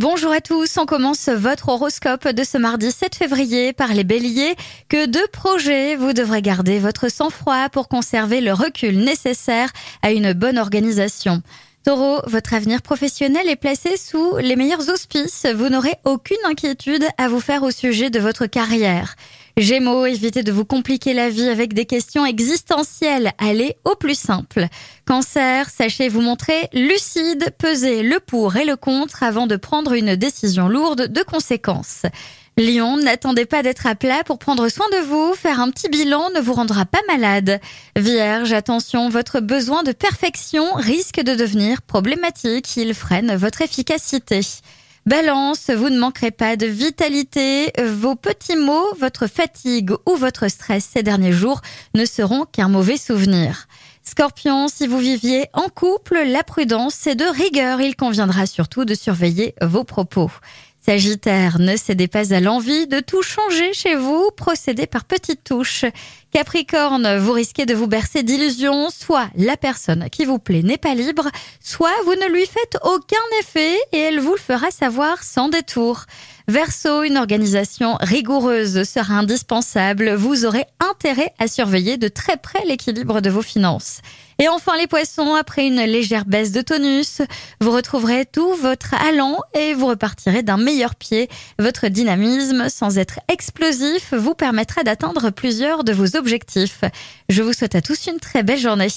Bonjour à tous, on commence votre horoscope de ce mardi 7 février par les béliers. Que deux projets, vous devrez garder votre sang-froid pour conserver le recul nécessaire à une bonne organisation. Taureau, votre avenir professionnel est placé sous les meilleurs auspices. Vous n'aurez aucune inquiétude à vous faire au sujet de votre carrière. Gémeaux, évitez de vous compliquer la vie avec des questions existentielles. Allez au plus simple. Cancer, sachez vous montrer lucide, pesez le pour et le contre avant de prendre une décision lourde de conséquences. Lion, n'attendez pas d'être à plat pour prendre soin de vous. Faire un petit bilan ne vous rendra pas malade. Vierge, attention, votre besoin de perfection risque de devenir problématique. Il freine votre efficacité. Balance, vous ne manquerez pas de vitalité. Vos petits mots, votre fatigue ou votre stress ces derniers jours ne seront qu'un mauvais souvenir. Scorpion, si vous viviez en couple, la prudence est de rigueur. Il conviendra surtout de surveiller vos propos. Sagittaire, ne cédez pas à l'envie de tout changer chez vous, procédez par petites touches. Capricorne, vous risquez de vous bercer d'illusions, soit la personne qui vous plaît n'est pas libre, soit vous ne lui faites aucun effet et elle vous le fera savoir sans détour. Verseau, une organisation rigoureuse sera indispensable. Vous aurez intérêt à surveiller de très près l'équilibre de vos finances. Et enfin les poissons, après une légère baisse de tonus, vous retrouverez tout votre allant et vous repartirez d'un meilleur pied. Votre dynamisme, sans être explosif, vous permettra d'atteindre plusieurs de vos objectifs. Je vous souhaite à tous une très belle journée.